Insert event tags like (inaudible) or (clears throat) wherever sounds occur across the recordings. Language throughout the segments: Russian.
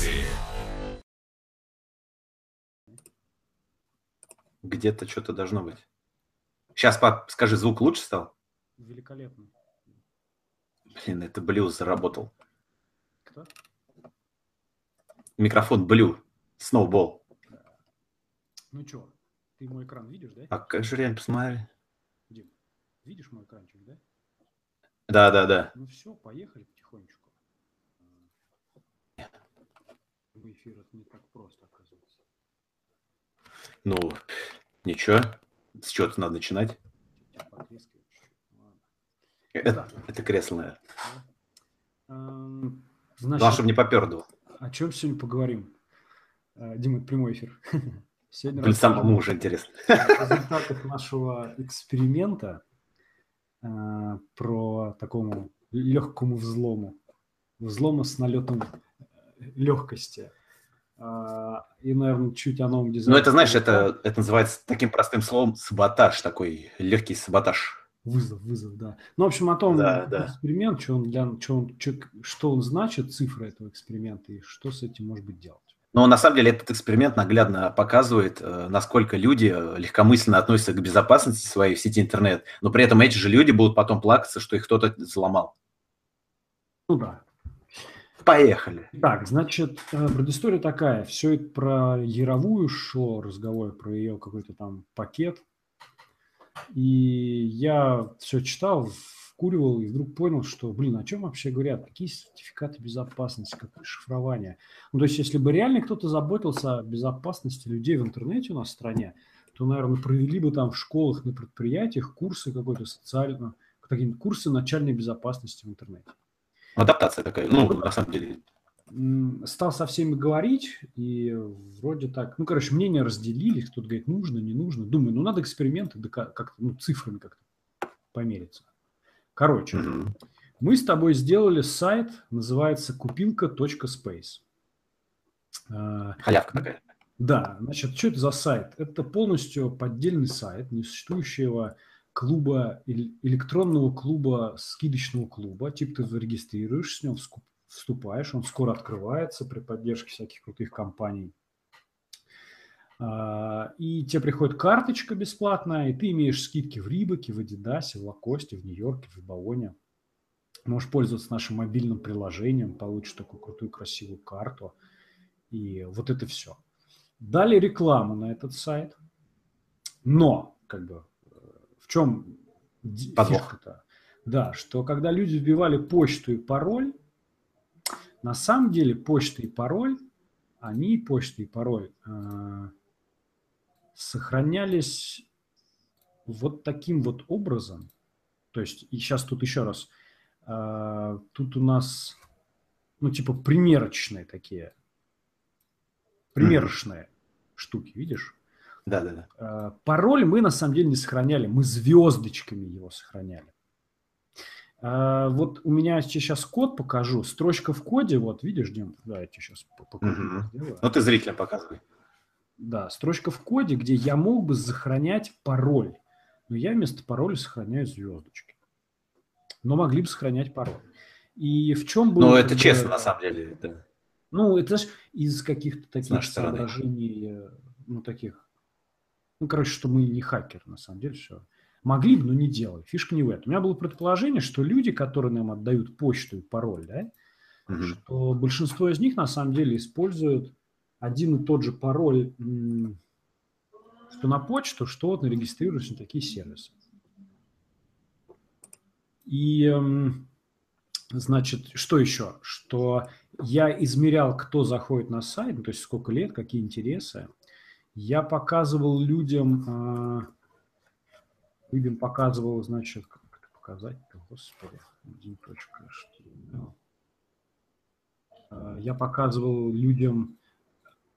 редакции. Где-то что-то должно быть. Сейчас, пап, скажи, звук лучше стал? Великолепно. Блин, это Блю заработал. Кто? Микрофон Блю. Сноубол. Ну что, ты мой экран видишь, да? А как же реально посмотри? Дим, видишь мой экранчик, да? Да, да, да. Ну все, поехали потихонечку. В эфир это не так просто, оказывается. Ну, ничего. С чего-то надо начинать. Чуть-чуть. Ладно. Это, это кресло, наверное. Эм, Главное, Значит, чтобы не попердывал. о чем сегодня поговорим? Э, Дима, это прямой эфир. (laughs) Сегодня Блин, самому уже интересно. результатах нашего эксперимента э, про такому легкому взлому. Взлома с налетом легкости. И, наверное, чуть о новом Ну, дизайне. это, знаешь, это, это называется таким простым словом саботаж, такой легкий саботаж. Вызов, вызов, да. Ну, в общем, о том Да, да. эксперимент, что он, для, что, он, что, он значит, цифры этого эксперимента, и что с этим может быть делать. Но на самом деле этот эксперимент наглядно показывает, э, насколько люди э, легкомысленно относятся к безопасности своей в сети интернет, но при этом эти же люди будут потом плакаться, что их кто-то взломал. Ну да. Поехали. Так, значит, э, предыстория такая. Все это про Яровую шло разговор, про ее какой-то там пакет. И я все читал, вкуривал, и вдруг понял, что, блин, о чем вообще говорят? Какие сертификаты безопасности, какое шифрование? Ну, то есть, если бы реально кто-то заботился о безопасности людей в интернете у нас в стране, то, наверное, провели бы там в школах, на предприятиях курсы какой-то социально, какие курсы начальной безопасности в интернете. Адаптация такая. Ну, на самом деле. Стал со всеми говорить, и вроде так, ну, короче, мнения разделились, кто-то говорит, нужно, не нужно. Думаю, ну, надо эксперименты дока- как-то, ну, цифрами как-то помериться. Короче, мгм. мы с тобой сделали сайт, называется купилка.space. А, Халявка такая. Да, значит, что это за сайт? Это полностью поддельный сайт несуществующего клуба, электронного клуба, скидочного клуба. Типа ты зарегистрируешься, него вску- вступаешь, он скоро открывается при поддержке всяких крутых компаний. А, И тебе приходит карточка бесплатная, и ты имеешь скидки в Рибаке, в Адидасе, в Лакосте, в Нью-Йорке, в Баоне. Можешь пользоваться нашим мобильным приложением, получишь такую крутую красивую карту. И вот это все. Дали рекламу на этот сайт. Но, как бы, чем Подвох. фишка-то? Да, что когда люди вбивали почту и пароль, на самом деле почта и пароль, они, почта и пароль, э, сохранялись вот таким вот образом. То есть, и сейчас тут еще раз, э, тут у нас, ну, типа, примерочные такие, примерочные штуки, видишь? Да, да, да. Пароль мы на самом деле не сохраняли, мы звездочками его сохраняли. Э, Вот у меня сейчас код покажу, строчка в коде, вот видишь, Дим, да, я тебе сейчас покажу. Сделаю. Ну, ты зрителям показывай. Да, строчка в коде, где я мог бы сохранять пароль, но я вместо пароля сохраняю звездочки. Но могли бы сохранять пароль. И в чем было... Ну, это честно, на самом деле. да. Ну, это знаешь, из каких-то таких соображений, э, ну, таких, ну, короче, что мы не хакер, на самом деле, все. Могли бы, но не делали. Фишка не в этом. У меня было предположение, что люди, которые нам отдают почту и пароль, да, Мгм. что большинство из них на самом деле используют один и тот же пароль, что на почту, что вот на регистрирующие такие сервисы. И, эм, значит, что еще? Что я измерял, кто заходит на сайт, ну, то есть сколько лет, какие интересы. Я показывал людям, э, людям показывал, значит, как это показать-то, господи, 1.html. Э, Я показывал людям,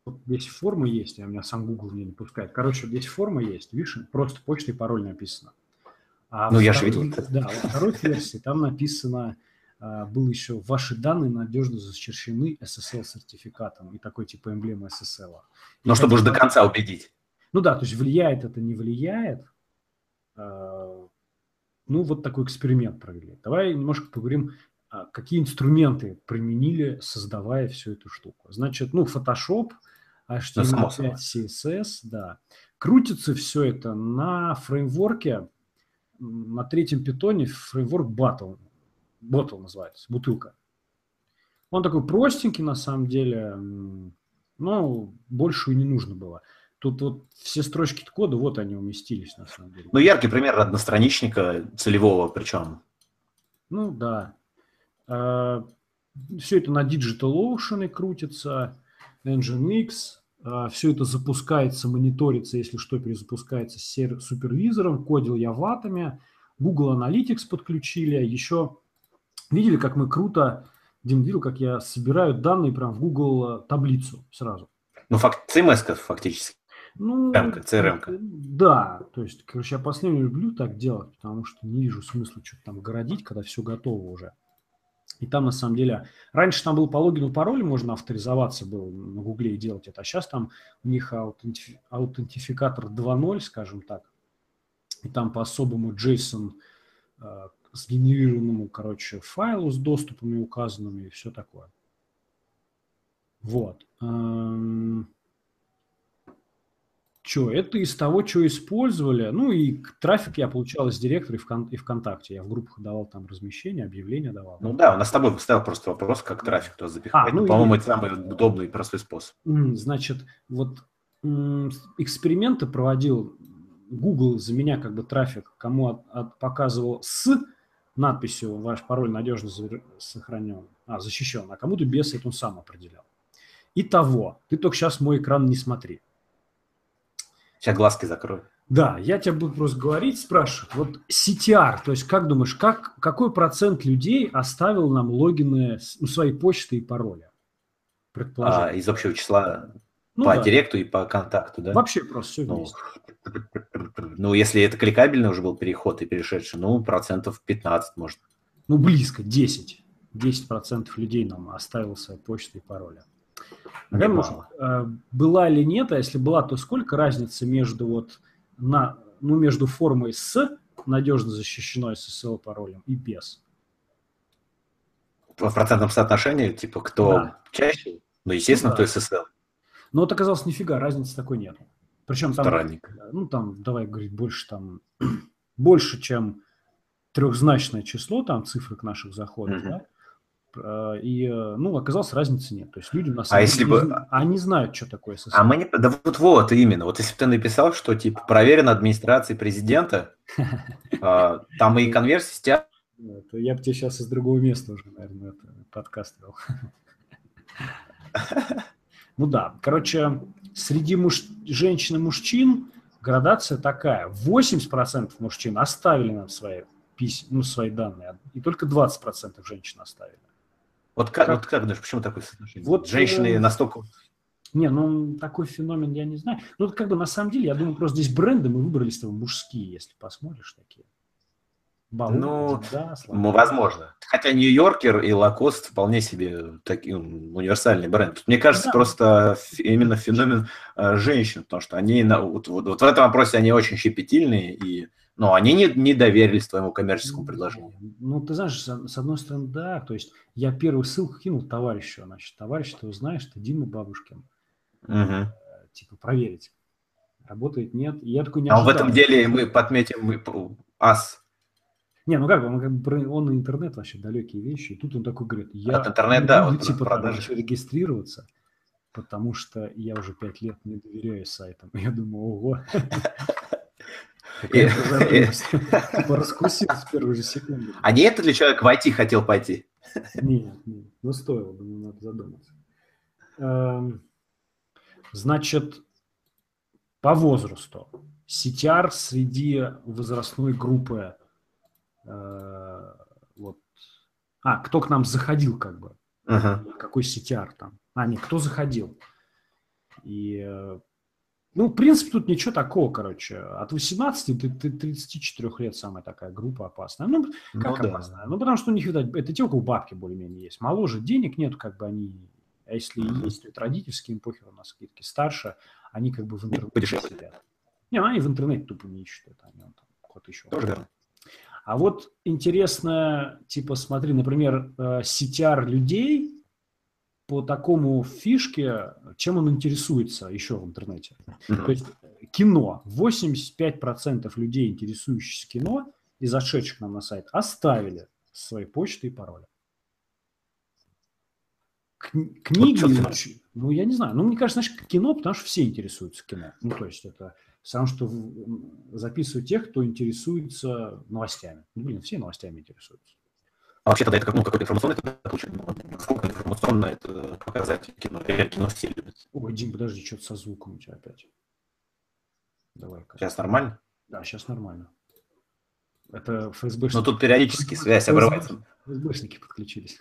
вот здесь форма есть, а у меня сам Google мне не пускает. Короче, здесь форма есть, видишь, просто почта и пароль написано. А Ну, я же видел. Да, во второй версии там написано, а, было еще «Ваши данные надежно защищены SSL-сертификатом» и такой типа эмблема SSL. Но чтобы уж до конца убедить. Ну да, то есть влияет это, не влияет. А, Ну, вот такой эксперимент провели. Давай немножко поговорим а, какие инструменты применили, создавая всю эту штуку. Значит, ну, Photoshop, HTML5, CSS, да. Крутится все это на фреймворке, на третьем питоне фреймворк Battle. Bottle называется, бутылка. Он такой простенький на самом деле, но больше и не нужно было. Тут вот все строчки кода, вот они уместились на самом деле. Ну, яркий пример одностраничника целевого причем. Ну, да. А, все это на DigitalOcean крутится, Nginx. А, все это запускается, мониторится, если что, перезапускается с супервизором. Кодил я ватами. Google Analytics подключили. Еще видели, как мы круто, Дим видел, как я собираю данные прям в Google таблицу сразу. Ну, факт, CMS фактически. Ну, CRM. Да, то есть, короче, я последнее люблю так делать, потому что не вижу смысла что-то там городить, когда все готово уже. И там, на самом деле, раньше там был по логину паролю, можно авторизоваться было на Гугле и делать это, а сейчас там у них аутентиф... аутентификатор 2.0, скажем так, и там по особому JSON э, сгенерированному, короче, файлу с доступами указанными и все такое. Вот. Эм... Что, это из того, что использовали. Ну и трафик я получал из директора и, вкон, и ВКонтакте. Я в группах давал там размещения, объявления давал. Ну да, у нас с тобой поставил просто вопрос, как трафик туда запихать. А, ну, ну, по-моему, и... это самый удобный и простой способ. Значит, вот эксперименты проводил Google за меня как бы трафик, кому от, от, показывал с надписью «Ваш пароль надежно сохранен», а, защищен, а кому-то без это он сам определял. Итого, ты только сейчас мой экран не смотри. Сейчас глазки закрою. Да, я тебя буду просто говорить, спрашивать. Вот CTR, то есть как думаешь, как, какой процент людей оставил нам логины, ну, своей почты и пароля? А, из общего числа ну, по да. директу и по контакту, да? Вообще просто все ну, вместе. (laughs) Ну, если это кликабельный уже был переход и перешедший, ну, процентов 15 может. Ну, близко, 10. 10% людей нам оставил свои почты и пароля. Немало. Э, была или нет, а если была, то сколько разницы между вот на, ну, между формой с надежно защищенной SSL паролем и без? В процентном соотношении, типа, кто да. чаще? Ну, естественно, ну, да. кто SSL. Но вот оказалось, нифига, разницы такой нет. Причем там, Странник. ну, там, давай говорить, больше там, (clears throat) больше, чем трехзначное число, там, цифры к наших заходов, mm-hmm. да? А, и, э, ну, оказалось, разницы нет. То есть люди на самом а деле, если бы... они знают, что такое СССР. А мы не... Да вот, вот именно. Вот если бы ты написал, что, типа, проверено администрацией президента, а, там и конверсии стя... Я бы тебе сейчас из другого места уже, наверное, подкаст вел. (laughs) Ну да, короче, среди муж... женщин и мужчин градация такая. 80% мужчин оставили нам свои, пись... ну, свои данные, и только 20% женщин оставили. Вот как, как, вот как думаешь, почему такое соотношение? Вот, Женщины э... настолько... Не, ну такой феномен я не знаю. Ну, как бы на самом деле, я думаю, просто здесь бренды мы выбрали с тобой мужские, если посмотришь такие. Баллон, ну, да, ну, возможно. Хотя Нью-Йоркер и Лакост вполне себе такие универсальный бренд. Мне кажется, да. просто именно феномен э, женщин, потому что они на, вот, вот, вот в этом вопросе они очень щепетильные и но они не, не доверились твоему коммерческому предложению. Ну, ты знаешь, с, одной стороны, да, то есть я первую ссылку кинул товарищу, значит, товарищ, ты знаешь, это Дима Бабушкин. Угу. Типа, проверить. Работает, нет. И я такой не А ожидал. в этом деле мы подметим мы, ас. Не, ну как, он, как бы, он на интернет вообще далекие вещи. И тут он такой говорит, я От интернет, да, буду, вот типа, продажи. регистрироваться, потому что я уже пять лет не доверяю сайтам. (laughs) Я думаю, ого. (laughs) Типа раскусил с первой же секунды. А не это ли человек в IT хотел пойти? Нет, нет, ну стоило, думаю, надо задуматься. Эм, значит, по возрасту. CTR среди возрастной группы вот. А, кто к нам заходил, как бы. Uh-huh. Какой CTR там. А, нет, кто заходил. И э, ну, в принципе, тут ничего такого, короче. От 18 до 34 лет самая такая группа опасная. Ну, как ну, опасная? Да. Ну, потому что у них, видать, это те, у кого бабки более-менее есть. Моложе денег нет, как бы они... А если mm-hmm. есть, то это родительские, им похер на скидки. Старше, они как бы в интернете сидят. Не, ну, они в интернете тупо не ищут это. Они там кот еще. Тоже верно. А вот интересно, типа, смотри, например, CTR людей по такому фишке, чем он интересуется еще в интернете. Mm-hmm. То есть кино. 85% людей, интересующихся кино и зашедших нам на сайт, оставили свои почты и пароли. Книги, вот ну, я не знаю. Ну, мне кажется, знаешь, кино, потому что все интересуются кино. Ну, то есть это сам, что записывают тех, кто интересуется новостями. Ну, блин, все новостями интересуются. А вообще тогда это как, ну, какой-то информационный случай? Ну, насколько информационно это показать кино? Или кино все любят? Ой, Дим, подожди, что-то со звуком у тебя опять. Давай. Сейчас нормально? Да, сейчас нормально. Это ФСБшники. Но ну, тут периодически связь обрывается. ФСБшники подключились.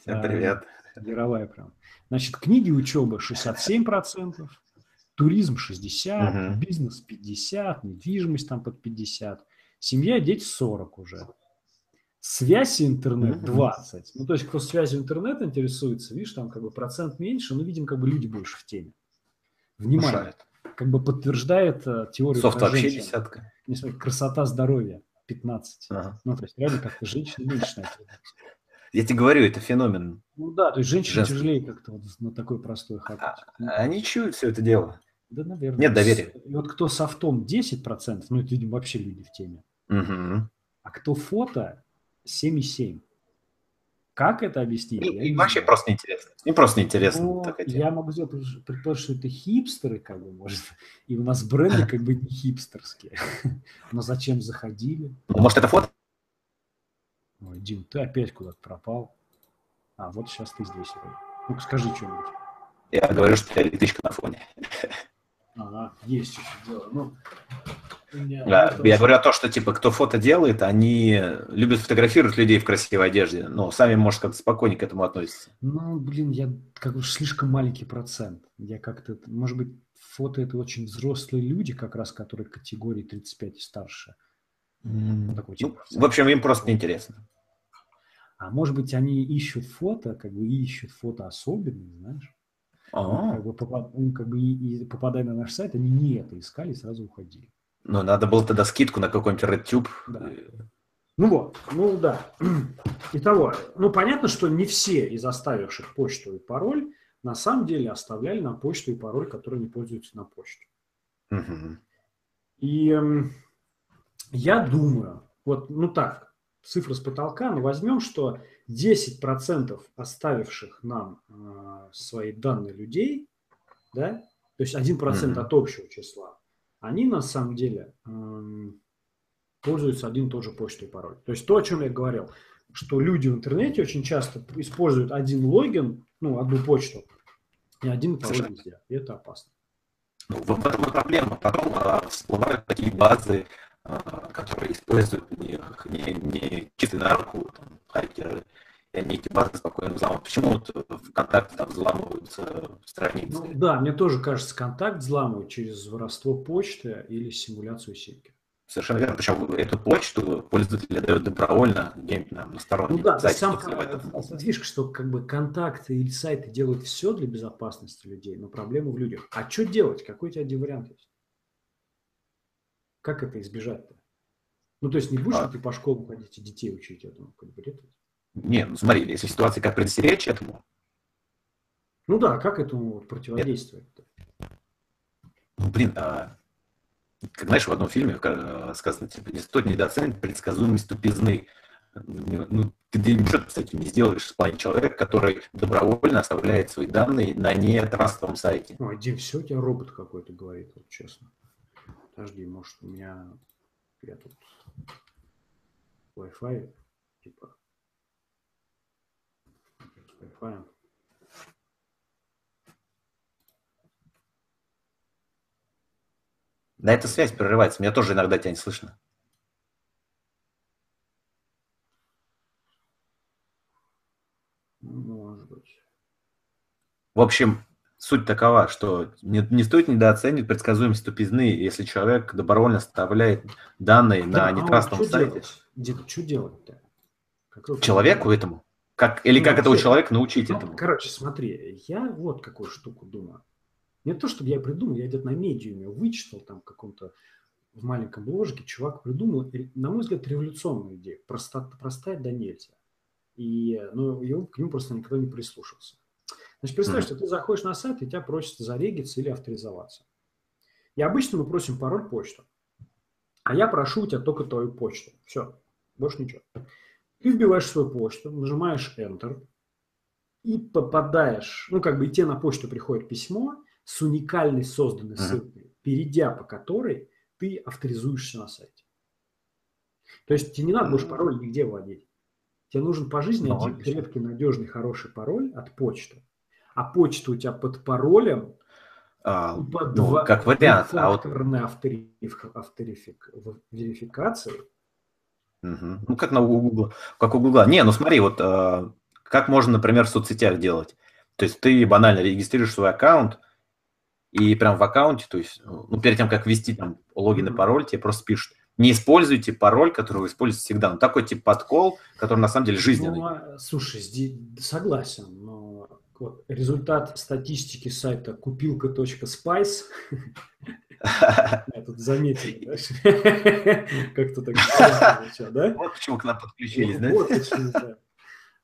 Всем привет. Мировая прям. Значит, книги учебы 67%, туризм 60%, угу. бизнес 50%, недвижимость там под 50%, семья, дети 40% уже. Связь и интернет 20. Ну, то есть, кто связью интернет интересуется, видишь, там как бы процент меньше, но видим, как бы люди больше в теме. Внимание. Мешает. Как бы подтверждает uh, теорию Софт вообще десятка. Не смотри, красота здоровья 15. Ага. Ну, то есть, реально как-то женщина меньше на Я тебе говорю, это феномен. Ну да, то есть Женский. тяжелее как-то вот на такой простой хакать. А, они чуют все это дело. Да, наверное. Нет доверия. И вот кто софтом 10%, ну это, видимо, вообще люди в теме. Угу. А кто фото 7,7. Как это объяснить? И, и вообще знаю. просто неинтересно. Мне просто неинтересно. Ну, я могу сделать предположить, что это хипстеры, как бы, может, и у нас бренды как бы не хипстерские. (laughs) Но зачем заходили? Ну, может, это фото? Ой, Дим, ты опять куда-то пропал. А, вот сейчас ты здесь. Ну-ка, скажи что-нибудь. Я говорю, что я электричка на фоне. (laughs) Есть еще дело. Ну, да, я говорю о том, что типа кто фото делает, они любят фотографировать людей в красивой одежде, но сами, может, как-то спокойнее к этому относятся. Ну, блин, я как уж слишком маленький процент. Я как-то, может быть, фото это очень взрослые люди, как раз, которые категории 35 и старше. Mm. Такой, типа, ну, в общем, им просто неинтересно. А может быть, они ищут фото, как бы ищут фото особенные, знаешь? А-а-а. Как бы, попад... как бы и, и попадая на наш сайт, они не это искали, сразу уходили. Ну, надо было тогда скидку на какой-нибудь RedTube. Да. Ну вот, ну да. (clears throat) Итого, ну понятно, что не все из оставивших почту и пароль на самом деле оставляли на почту и пароль, который не пользуются на почту. Угу. И э, я думаю, вот, ну так, цифры с потолка, но возьмем, что 10% оставивших нам э, свои данные людей, да, то есть 1% mm-hmm. от общего числа, они на самом деле э, пользуются один и тот же почтой и пароль. То есть то, о чем я говорил, что люди в интернете очень часто используют один логин, ну, одну почту, и один пароль везде. И это опасно. Ну, в этом и проблема. Потом а, всплывают такие базы, а, которые используют не, не, не чистый на руку там, хакеры, и они эти базы спокойно взламывают. Почему вот ВКонтакте там взламываются страницы? Ну, да, мне тоже кажется, контакт взламывают через воровство почты или симуляцию сетки. Совершенно верно. Причем эту почту пользователи дают добровольно на сторонних ну, да, сам фишка, что как бы контакты или сайты делают все для безопасности людей, но проблема в людях. А что делать? Какой у тебя один вариант есть? Как это избежать-то? Ну, то есть не будешь а... ты по школам ходить и детей учить этому? Как бы, это... Не, ну смотри, если ситуация, как предостеречь этому? Ну да, как этому противодействовать? Ну, блин, а, как знаешь, в одном фильме сказано, типа, не стоит недооценивать предсказуемость тупизны. Ну, ты ничего с этим не сделаешь в плане человека, который добровольно оставляет свои данные на нетрастовом сайте. Ой, Дим, все у тебя робот какой-то говорит, вот честно. Подожди, может у меня я тут Wi-Fi, типа с Wi-Fi. Да, эта связь прерывается. Меня тоже иногда тебя не слышно. Может быть. В общем, суть такова, что не, не стоит недооценивать предсказуемость тупизны, если человек добровольно оставляет данные да, на нетрастном а сайте. Делать? Что делать-то? Человеку этому? Как, или ну, как этого человека научить ну, этому? Короче, смотри, я вот какую штуку думаю. Не то, чтобы я придумал, я где-то на медиуме вычитал там каком-то в маленьком бложике чувак придумал, на мой взгляд, революционную идею. Проста, простая да нельзя. И ну, его, к нему просто никто не прислушался. Значит, представь, mm. что ты заходишь на сайт, и тебя просят зарегиться или авторизоваться. И обычно мы просим пароль почту. А я прошу у тебя только твою почту. Все, больше ничего. Ты вбиваешь свою почту, нажимаешь Enter и попадаешь, ну, как бы и тебе на почту приходит письмо с уникальной созданной ссылкой, перейдя по которой ты авторизуешься на сайте. То есть тебе не надо больше пароль нигде вводить. Тебе нужен по жизни ну, крепкий, надежный, хороший пароль от почты. А почта у тебя под паролем а, под ну, два, как вариант. А вот... авторифик, авторифик, верификации. Угу. Ну, как на Google, как у Google. Не, ну смотри, вот э, как можно, например, в соцсетях делать. То есть ты банально регистрируешь свой аккаунт, и прям в аккаунте, то есть, ну, перед тем, как ввести там логин и пароль, тебе просто пишут, не используйте пароль, который вы используете всегда. Ну, такой тип подкол, который на самом деле жизненный. Ну, а, слушай, согласен, но вот, результат статистики сайта купилка.spice (laughs) я тут заметил, (laughs) (laughs) как-то так да? Вот почему к нам подключились, да? Вот почему, да.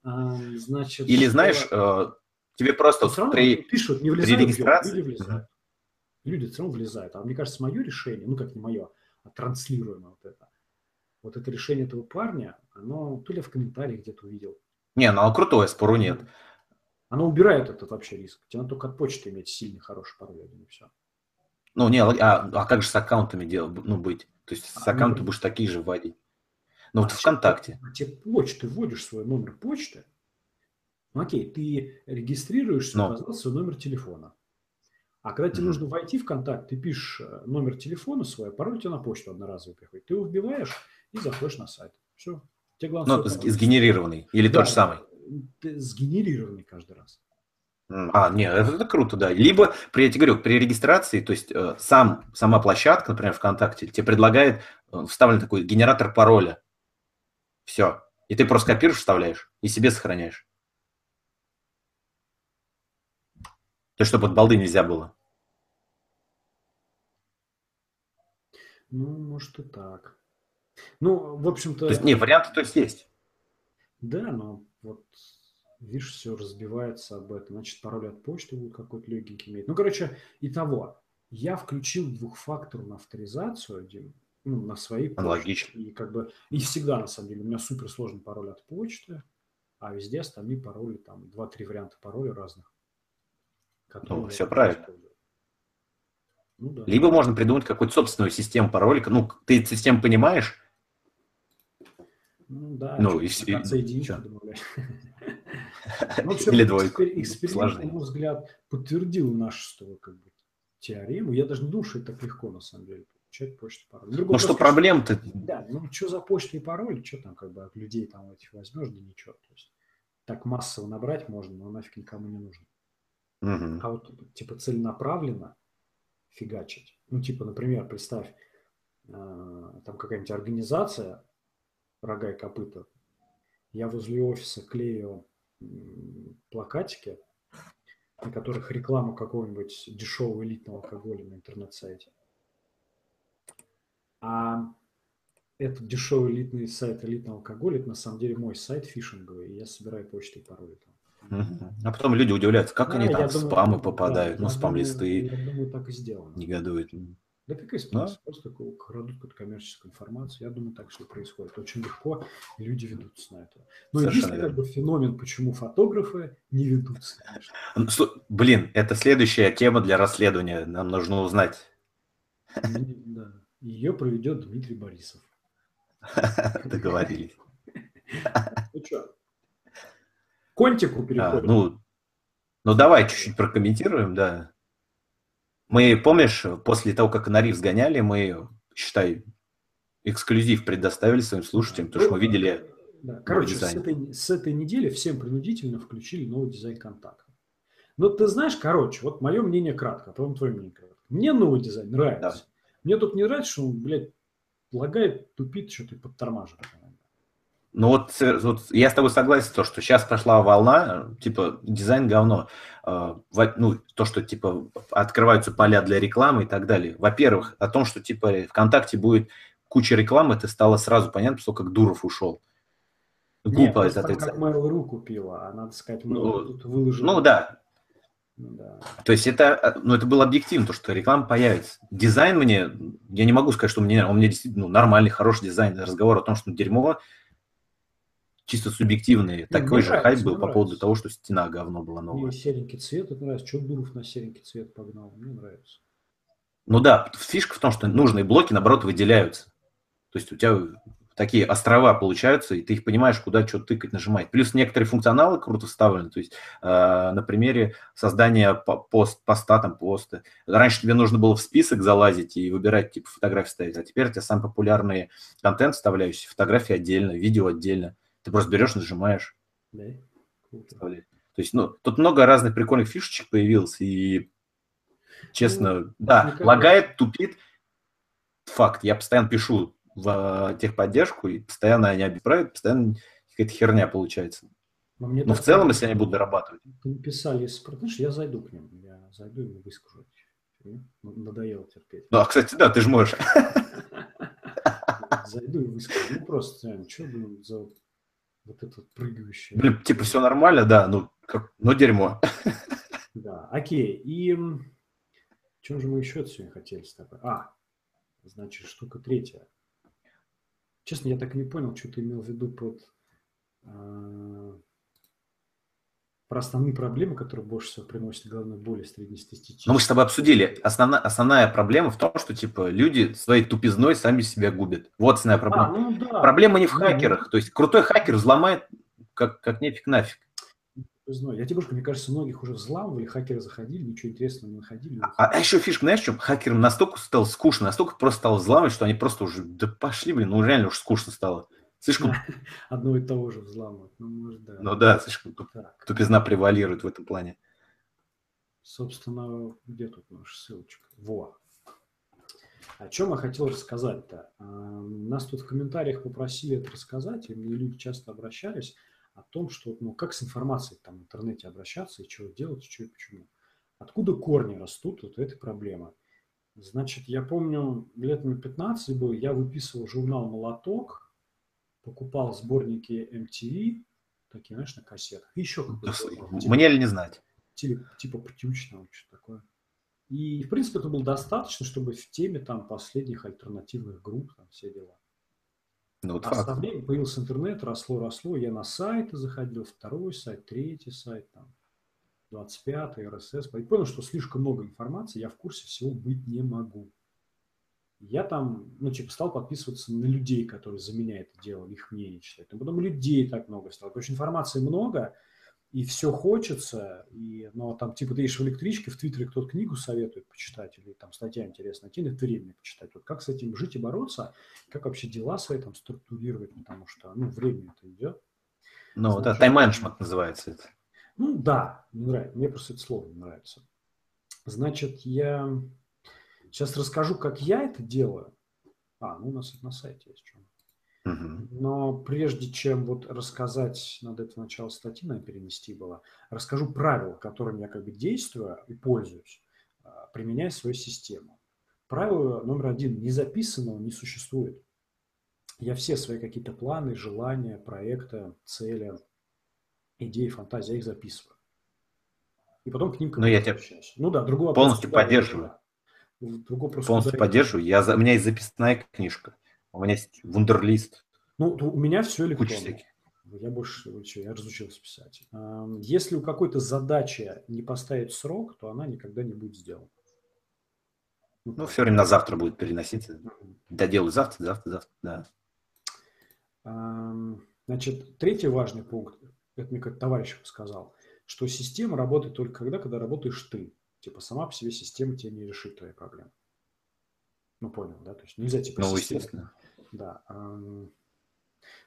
А, значит, Или знаешь, э, тебе просто при, пишут, не влезают, при регистрации... Люди все равно влезают. А мне кажется, мое решение, ну как не мое, а транслируемое вот это, вот это решение этого парня, оно то ли в комментариях где-то увидел. Не, ну оно крутое, спору нет. Оно убирает этот вообще риск. Тебе надо только от почты иметь сильный, хороший пароль, и все. Ну, не, а, а как же с аккаунтами делать, ну, быть? То есть с а, аккаунта ну, будешь такие же вводить. Ну, а вот ВКонтакте. А тебе почты, вводишь свой номер почты, ну, окей, ты регистрируешься, Но. указал свой номер телефона. А когда тебе mm-hmm. нужно войти в контакт, ты пишешь э, номер телефона свой, пароль тебе на почту одноразовый приходит. Ты его вбиваешь и заходишь на сайт. Все. Тебе главное, ну, сгенерированный или да, тот же самый? Сгенерированный каждый раз. А, нет, это, это круто, да. Либо, при, я тебе говорю, при регистрации, то есть э, сам, сама площадка, например, ВКонтакте, тебе предлагает э, вставлен такой генератор пароля. Все. И ты просто копируешь, вставляешь и себе сохраняешь. То есть, чтобы от балды нельзя было. Ну, может и так. Ну, в общем-то... То есть, не, варианты то есть есть. Да, но вот видишь, все разбивается об этом. Значит, пароль от почты будет какой-то легенький иметь. Ну, короче, и того. Я включил двухфакторную авторизацию, Дим, ну, на своей почте. Логично. И как бы, и всегда, на самом деле, у меня суперсложный пароль от почты, а везде остальные пароли, там, два-три варианта пароля разных. Ну, все правильно. Ну, да. Либо можно придумать какую-то собственную систему паролика. Ну, ты систему понимаешь? Ну, да. Ну, и, и, единичку (laughs) Ну, Или двойку. Эксперимент, на мой взгляд, подтвердил нашу что как бы, теорему. Я даже не думаю, что это так легко, на самом деле, получать почту пароль. Другой ну, что проблем-то? Да, ну, что за почта и пароль, что там, как бы, от людей там этих возьмешь, да ничего. То есть, так массово набрать можно, но нафиг никому не нужно. Угу. А вот, типа, целенаправленно фигачить. Ну, типа, например, представь, э, там какая-нибудь организация, рога и копыта. Я возле офиса клею плакатики, на которых реклама какого-нибудь дешевого элитного алкоголя на интернет-сайте. А этот дешевый элитный сайт элитного алкоголя, это на самом деле мой сайт фишинговый, и я собираю почты и пароли там. А потом люди удивляются, как да, они там в думаю, спамы попадают, да, ну, спам-листы. Я думаю, так и сделано. Негодуют. Да какая спам? Да? Просто крадут какую-то коммерческую информацию. Я думаю, так все происходит. Очень легко, и люди ведутся на это. Но единственный как бы, феномен, почему фотографы не ведутся. Конечно. Блин, это следующая тема для расследования. Нам нужно узнать. Да. Ее проведет Дмитрий Борисов. (laughs) Договорились. Ну что, контику переходим. ну, ну, давай чуть-чуть прокомментируем, да. Мы, помнишь, после того, как на Рив сгоняли, мы, считай, эксклюзив предоставили своим слушателям, потому что мы видели да. Короче, с этой, с этой недели всем принудительно включили новый дизайн контакта. Но ты знаешь, короче, вот мое мнение кратко, а потом твое мнение кратко. Мне новый дизайн нравится. Да. Мне тут не нравится, что он, блядь, лагает, тупит, что-то подтормаживает. Ну вот, вот я с тобой согласен, то, что сейчас пошла волна, типа дизайн говно. Э, ну, то, что типа открываются поля для рекламы и так далее. Во-первых, о том, что типа ВКонтакте будет куча рекламы, это стало сразу понятно, после того, как Дуров ушел. Глупо Нет, это как Mail.ru купила, а надо сказать, ну, тут выложено. Ну да. ну да. То есть это, ну, это было объективно, то, что реклама появится. Дизайн мне, я не могу сказать, что мне, он мне действительно ну, нормальный, хороший дизайн. Разговор о том, что дерьмо, чисто субъективный. Такой же хайп был по поводу того, что стена говно была новая. Мне серенький цвет это нравится. Что Дуров на серенький цвет погнал? Мне нравится. Ну да, фишка в том, что нужные блоки, наоборот, выделяются. То есть у тебя такие острова получаются, и ты их понимаешь, куда что тыкать, нажимать. Плюс некоторые функционалы круто вставлены, то есть э, на примере создания пост, поста, там, поста. Раньше тебе нужно было в список залазить и выбирать, типа, фотографии ставить, а теперь у тебя самый популярный контент вставляющий, фотографии отдельно, видео отдельно. Ты просто берешь, нажимаешь. Да. То есть, ну, тут много разных прикольных фишечек появилось, и, честно, ну, да, лагает, тупит. Факт, я постоянно пишу в техподдержку, и постоянно они объявляют, постоянно какая-то херня получается. Но, мне Но в целом, если они будут дорабатывать. Написали, знаешь, я зайду к ним, я зайду и выскажу. Надоело терпеть. Ну, а, кстати, да, ты же можешь. (laughs) Зайду и выскажу. Ну, просто, что за вот этот прыгающий. Блин, типа все нормально, да, ну, как, ну дерьмо. Да, окей. И чем же мы еще сегодня хотели с тобой? А, значит, штука третья. Честно, я так и не понял, что ты имел в виду под э, про основные проблемы, которые больше всего приносят головную боль среднестатистически. Ну, мы с тобой обсудили. Основная, основная проблема в том, что, типа, люди своей тупизной сами себя губят. Вот основная а, проблема. А, ну, да. Проблема не в да, хакерах. Ну... То есть крутой хакер взломает как, как нефиг нафиг. Я тебе говорю, мне кажется, многих уже взламывали, хакеры заходили, ничего интересного не находили. А, а еще фишка, знаешь, что хакерам настолько стало скучно, настолько просто стало взламывать, что они просто уже, да пошли, блин, ну реально уж скучно стало. Слишком... (laughs) Одно и того же взламывать. Ну, может, да. Ну да, слишком так. тупизна превалирует в этом плане. Собственно, где тут наша ссылочка? Во. О чем я хотел рассказать-то? А, нас тут в комментариях попросили это рассказать, и мне люди часто обращались о том, что, ну, как с информацией там в интернете обращаться, и что делать, и что и почему. Откуда корни растут, вот эта проблема. Значит, я помню, лет на 15 был, я выписывал журнал «Молоток», покупал сборники MTV, такие, знаешь, на кассетах. И еще какой-то. Типа, Мне ли не знать? Типа, типа птючного, что такое. И, в принципе, это было достаточно, чтобы в теме там последних альтернативных групп, там все дела. Ну, вот а факт. со временем появился интернет, росло, росло. Я на сайты заходил, второй сайт, третий сайт, там, 25-й, РСС. И понял, что слишком много информации, я в курсе всего быть не могу я там, ну, типа, стал подписываться на людей, которые за меня это делали, их мнение читать. Но потом людей так много стало. Что информации много, и все хочется, и, но там, типа, ты ешь в электричке, в Твиттере кто-то книгу советует почитать, или там статья интересная, тебе нет времени почитать. Вот как с этим жить и бороться, как вообще дела свои там структурировать, потому что, ну, время это идет. Ну, Значит, да, тайм-менеджмент называется это. Ну, да, не нравится. Мне просто это слово не нравится. Значит, я Сейчас расскажу, как я это делаю. А, ну у нас это на сайте есть. Что. Но прежде чем вот рассказать, надо это начало статьи наверное, перенести было, расскажу правила, которыми я как бы действую и пользуюсь, а, применяя свою систему. Правило номер один. Не записанного не существует. Я все свои какие-то планы, желания, проекты, цели, идеи, фантазии, я их записываю. И потом к ним ну, я тебя ну да, другой полностью поддерживаю. Другой просто Полностью поддерживаю. Я, у меня есть записная книжка. У меня есть вундерлист. Ну, у меня все электронно. Я больше я разучился писать. Если у какой-то задачи не поставить срок, то она никогда не будет сделана. Ну, ну все время на завтра будет переноситься. Доделаю завтра, завтра, завтра, да. Значит, третий важный пункт, это мне как товарищ сказал, что система работает только тогда, когда работаешь ты. Типа сама по себе система тебе не решит твои проблемы. Ну, понял, да? То есть нельзя типа... Ну, естественно. Да.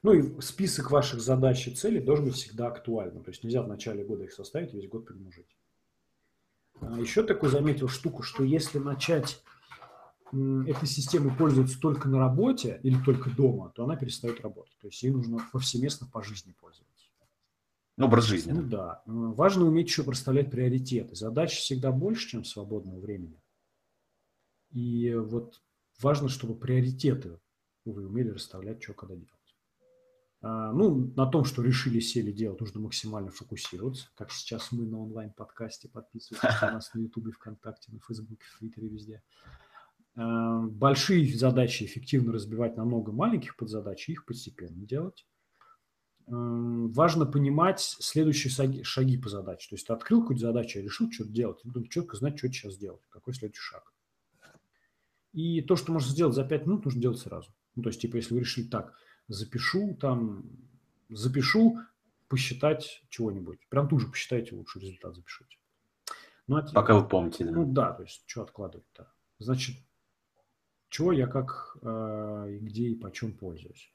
Ну и список ваших задач и целей должен быть всегда актуальным. То есть нельзя в начале года их составить и весь год по нему жить. А еще такую заметил штуку, что если начать этой системой пользуются только на работе или только дома, то она перестает работать. То есть ей нужно повсеместно по жизни пользоваться. Образ жизни. Ну да. Важно уметь еще проставлять приоритеты. Задач всегда больше, чем свободного времени. И вот важно, чтобы приоритеты вы умели расставлять, что когда делать. А, ну, на том, что решили, сели делать, нужно максимально фокусироваться, как сейчас мы на онлайн-подкасте, подписывайтесь на (laughs) нас на Ютубе, ВКонтакте, на Фейсбуке, в Твиттере, везде. А, большие задачи эффективно разбивать на много маленьких подзадач и их постепенно делать. Важно понимать следующие шаги, шаги по задаче. То есть ты открыл какую-то задачу, решил что-то делать, должен четко знать, что сейчас делать, какой следующий шаг. И то, что можно сделать за 5 минут, нужно делать сразу. Ну, то есть, типа, если вы решили так – запишу там, запишу посчитать чего-нибудь. Прям тут же посчитайте лучше результат запишите. Ну, а Пока вы помните. Да. Ну да, то есть что откладывать-то? Значит, чего я как, э, где и почем пользуюсь.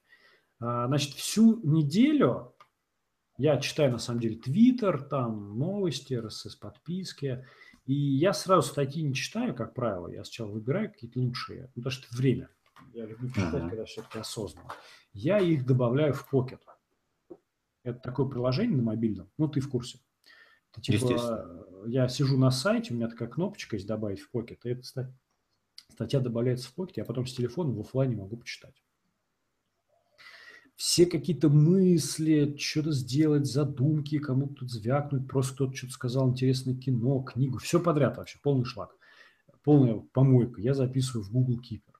А, значит, всю неделю я читаю, на самом деле, Твиттер, там новости, РСС-подписки, и я сразу статьи не читаю, как правило. Я сначала выбираю какие-то лучшие, ну, потому что это время. Я люблю читать, uh-huh. когда все-таки осознанно я их добавляю в Pocket. Это такое приложение на мобильном, ну ты в курсе. Это, типа, я сижу на сайте, у меня такая кнопочка есть добавить в Pocket, и эта статья добавляется в Pocket, я потом с телефона в офлайне могу почитать. Все какие-то мысли, что-то сделать, задумки, кому-то тут звякнуть, просто кто-то что-то сказал, интересное кино, книгу, все подряд вообще, полный шлак. Полная помойка. Я записываю в Google Keeper.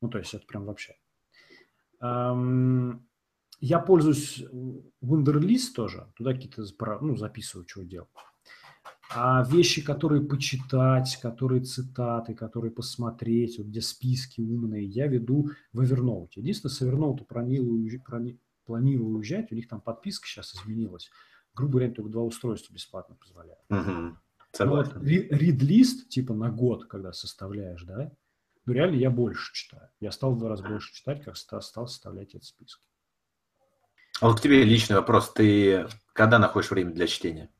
Ну, то есть это прям вообще. Я пользуюсь Wunderlist тоже, туда какие-то ну, записываю, что делать. А вещи, которые почитать, которые цитаты, которые посмотреть, вот где списки умные, я веду в Evernote. Единственное, с Evernote планирую, планирую уезжать, у них там подписка сейчас изменилась. Грубо говоря, только два устройства бесплатно позволяют. Угу. Вот, read-лист, типа на год, когда составляешь, да, но реально я больше читаю. Я стал в два раза больше читать, как стал составлять эти списки. А вот к тебе личный вопрос. Ты когда находишь время для чтения?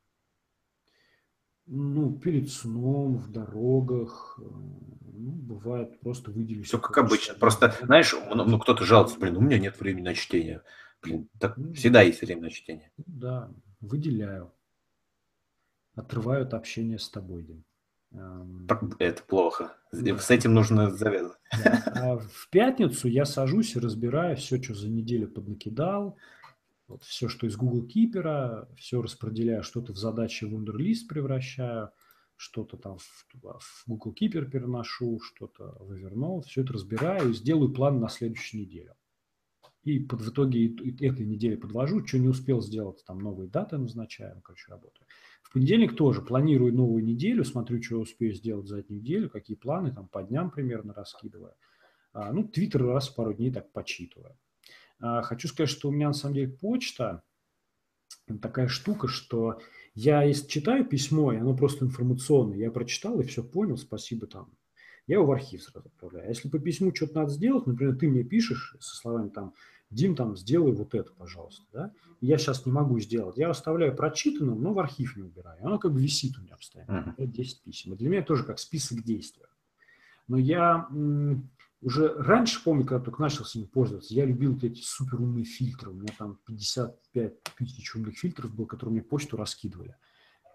Ну, перед сном, в дорогах. Э, ну, бывает, просто выделить. Все как обычно. Просто, знаешь, ну, ну, кто-то жалуется, блин, у меня нет времени на чтение. Блин, так ну, всегда есть время на чтение. Да, выделяю. Отрываю от общения с тобой, Дим. Это плохо. С этим нужно завязывать. Да. А в пятницу я сажусь и разбираю все, что за неделю поднакидал. Вот все, что из Google Keeper, все распределяю, что-то в задачи в Wunderlist превращаю, что-то там в, в Google Keeper переношу, что-то в Evernote. Все это разбираю и сделаю план на следующую неделю. И под, в итоге этой недели подвожу, что не успел сделать, там новые даты назначаю, ну, короче, работаю. В понедельник тоже планирую новую неделю, смотрю, что успею сделать за эту неделю, какие планы, там по дням примерно раскидываю. А, ну, Твиттер раз в пару дней так почитываю. А, хочу сказать, что у меня на самом деле почта такая штука, что я если читаю письмо, и оно просто информационное, я прочитал и все понял, спасибо там. Я его в архив сразу отправляю. А если по письму что-то надо сделать, например, ты мне пишешь со словами там Дим, там, сделай вот это, пожалуйста, да, я сейчас не могу сделать. Я оставляю прочитанным, но в архив не убираю. Оно как бы висит у меня постоянно. Uh-huh. 10 писем. И для меня тоже как список действий. Но я м, уже раньше, помню, когда только начал с ним пользоваться, я любил вот эти супер умные фильтры. У меня там 55 тысяч умных фильтров было, которые мне почту раскидывали.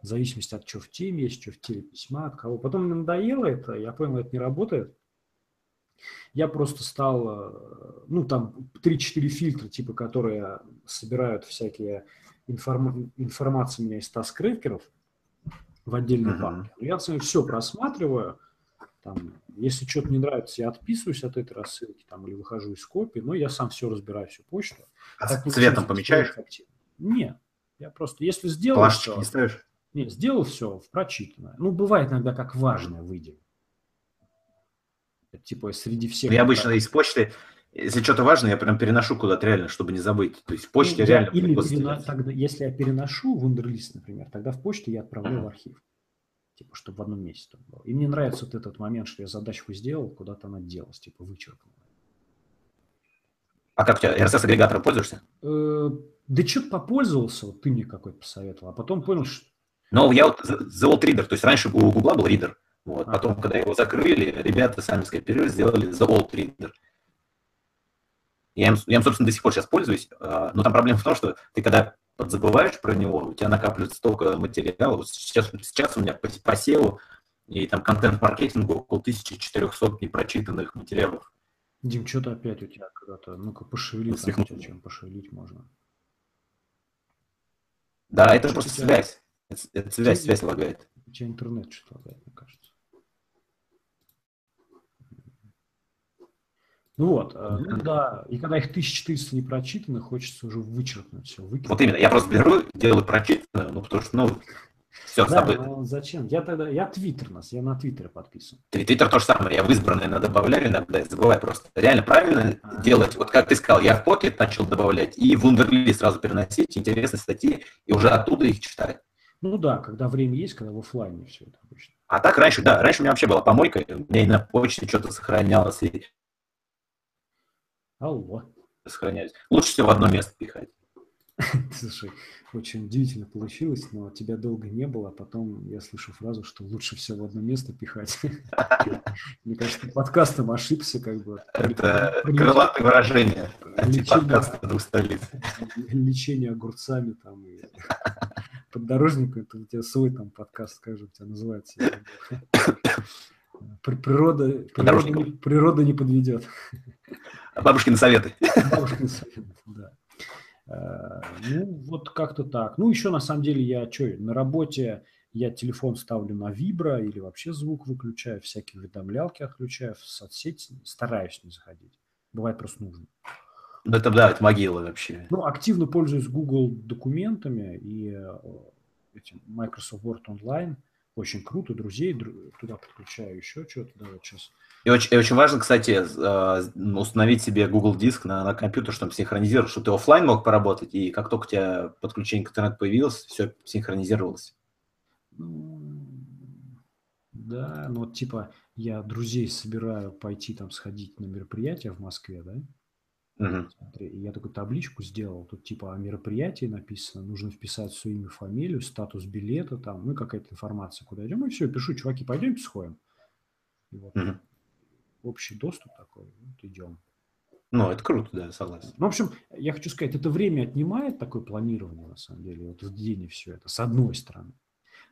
В зависимости от чего в теме есть, что в теле письма, от кого. Потом мне надоело это, я понял, это не работает. Я просто стал, э, ну, там 3-4 фильтра, типа, которые собирают всякие информ... информацию у меня из таскрекеров в отдельной uh-huh. папке. Я все просматриваю, там, если что-то не нравится, я отписываюсь от этой рассылки там, или выхожу из копии, но я сам все разбираю, всю почту. А так, цветом помечаешь? Нет, я просто, если сделал Плашечки все... не ставишь? Нет, сделал все в прочитанное. Ну, бывает иногда как важное выделить типа среди всех. Я обычно из почты, если что-то важное, я прям переношу куда-то реально, чтобы не забыть. То есть в почте ну, реально... Или перено... тогда, если я переношу в Wunderlist, например, тогда в почту я отправляю в архив. Типа, чтобы в одном месте было. И мне нравится вот этот момент, что я задачку сделал, куда-то она делась, типа вычеркнула. А как у тебя RSS-агрегатором пользуешься? Э, да что-то попользовался, вот ты мне какой-то посоветовал, а потом понял, что... Ну, я вот The Old Reader, то есть раньше у Гугла был Reader, Вот. Потом, когда его закрыли, ребята сами скопировали, сделали The Old Reader. Я им, я им, собственно, до сих пор сейчас пользуюсь, а, но там проблема в том, что ты когда забываешь про него, у тебя накапливается столько материала. Вот сейчас, сейчас у меня по, по SEO и там контент-маркетингу около 1400 непрочитанных материалов. Дим, что-то опять у тебя когда-то, ну-ка пошевелить, там, тебя, чем пошевелить можно. Да, это просто тебя... связь. Это, это связь, связь лагает. У тебя интернет что-то лагает, мне кажется. Ну вот, э, ну да, и когда их 1400 не прочитаны, хочется уже вычеркнуть все. Выкинуть. Вот именно, я просто беру, делаю прочитанное, ну потому что, ну, все, да, забыто. Ну, зачем? Я тогда, я твиттер нас, я на твиттере подписан. Твиттер то же самое, я в избранное на добавляю иногда, я забываю просто. Реально правильно а -а -а. делать, вот как ты сказал, я в покет начал добавлять и в Wunderly сразу переносить интересные статьи и уже оттуда их читать. Ну да, когда время есть, когда в офлайне все это обычно. А так раньше, да, раньше у меня вообще была помойка, у меня и на почте что-то сохранялось, и Алло. Сохранять. Лучше всего в одно место пихать. (laughs) Слушай, очень удивительно получилось, но тебя долго не было, а потом я слышу фразу, что лучше все в одно место пихать. (laughs) Мне кажется, подкастом ошибся, как бы. Это крылатое выражение. Подкаст двух столиц. (laughs) Лечение огурцами там и поддорожнику, это у тебя свой там подкаст, как же у тебя называется? (coughs) Природа, природа, природа не подведет. Бабушкины советы. Бабушкины советы, да. Э, ну, вот как-то так. Ну, еще на самом деле я что, на работе я телефон ставлю на вибро или вообще звук выключаю, всякие уведомлялки отключаю, в соцсети стараюсь не заходить. Бывает просто нужно. Ну, это да, это могила вообще. Ну, активно пользуюсь Google документами и э, этим Microsoft Word Online – очень круто, друзей туда подключаю, еще что-то, да, вот сейчас. И очень, и очень важно, кстати, э, установить себе Google Диск на, на компьютер, чтобы синхронизировать, чтобы ты офлайн мог поработать, и как только у тебя подключение к интернету появилось, все синхронизировалось. Да, ну вот типа я друзей собираю пойти там сходить на мероприятие в Москве, да? Угу. Смотри, я такую табличку сделал, тут типа о мероприятии написано, нужно вписать свое имя, фамилию, статус билета, там, ну какая-то информация, куда идем, и все, пишу, чуваки, пойдемте сходим. И вот угу. Общий доступ такой, вот идем. Ну, это круто, да, согласен. Ну, в общем, я хочу сказать, это время отнимает такое планирование, на самом деле, вот в день и все это, с одной стороны.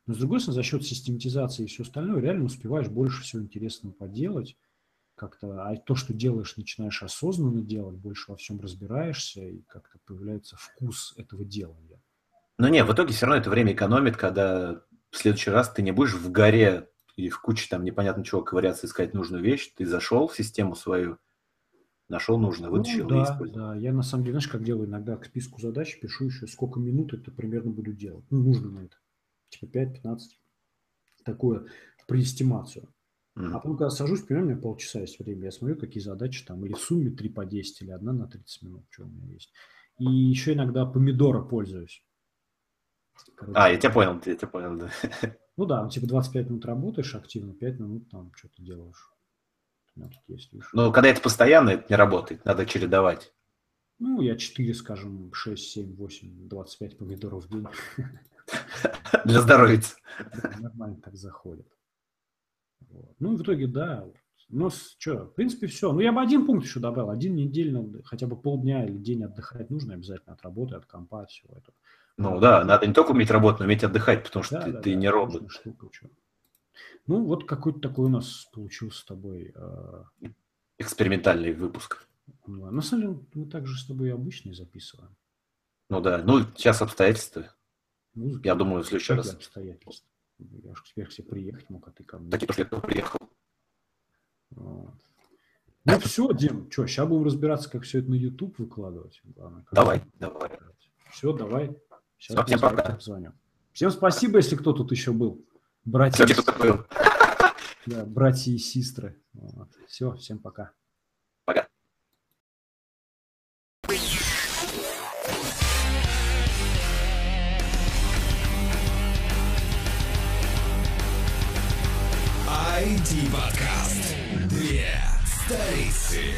Но с другой стороны, за счет систематизации и все остальное, реально успеваешь больше всего интересного поделать как-то, а то, что делаешь, начинаешь осознанно делать, больше во всем разбираешься, и как-то появляется вкус этого делания. Но не, в итоге все равно это время экономит, когда в следующий раз ты не будешь в горе и в куче там непонятно чего ковыряться, искать нужную вещь, ты зашел в систему свою, нашел нужное, ну вытащил ну, да, и использовал. Да, я на самом деле, знаешь, как делаю иногда к списку задач, пишу еще, сколько минут это примерно буду делать. Ну, нужно на это. Типа 5-15. Такое при эстимацию. Mm. А потом, когда сажусь, примерно у меня полчаса есть время, я смотрю, какие задачи там, или в сумме 3 по 10, или одна на 30 минут, что у меня есть. И еще иногда помидора пользуюсь. А, я тебя понял, я тебя понял, да. (laughs) Ну да, типа 25 минут работаешь активно, 5 минут там что-то делаешь. Есть. Ну, когда это постоянно, это не работает, надо чередовать. Ну, я 4, скажем, 6, 7, 8, 25 помидоров в день. (laughs) Для здоровья. Нормально так заходит. Вот. Ну, в итоге, да. Ну, что, в принципе, все. Ну, я бы один пункт еще добавил. Один недельно, хотя бы полдня или день отдыхать нужно обязательно от работы, от компа, от всего этого. Ну, да, надо не только уметь работать, но уметь отдыхать, потому что да, ты, да, ты да, не робот. Штука, что. Ну, вот какой-то такой у нас получился с тобой... Э... Экспериментальный выпуск. Ну, на самом деле, мы также с тобой обычный записываем. Ну да, ну сейчас обстоятельства. Ну, я думаю, в следующий раз. обстоятельства? Я же к тебе все приехать мог, а ты ко мне. Так и то, приехал. Вот. Ну все, Дим, что, сейчас будем разбираться, как все это на YouTube выкладывать. Главное, давай, давай. Все, давай. Сейчас всем пока. Позвоню. Всем спасибо, если кто тут еще был. Братья. Все, кто был. (laughs) Да, братья и сестры. Вот. Все, всем пока. Пока. IT-подкаст. Две столицы.